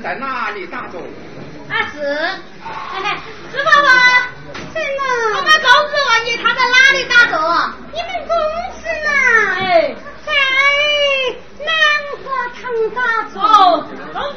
在哪里打坐阿四嘿嘿师傅啊我们公司问你他在哪里打坐你们公司呢？哎。在南瓜汤打坐公司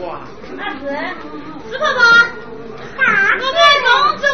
哇，那紫，紫婆婆，我们公主。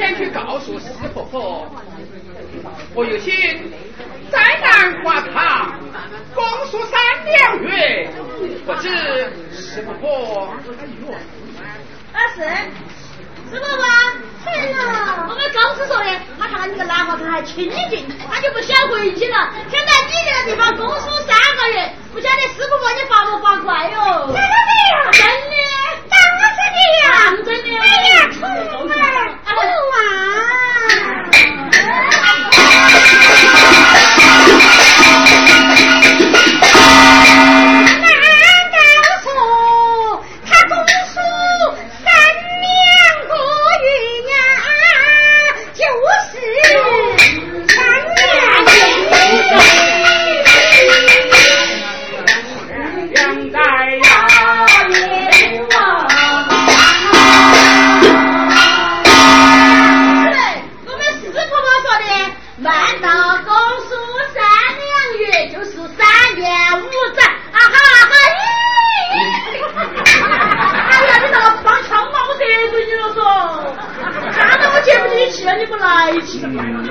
先去告诉师傅婆，我有心在南瓜堂供书三两月，不知师傅婆。二十。师傅吗？哎呀，我们公司说的，他看到你个南瓜堂还清净，他就不想回去了。现在你这个地方公司三个月，不晓得师傅把你罚不罚款哟？真的呀！真的，是的呀！真的。哎呀，出门。啊难道他三年呀就是三年呀。and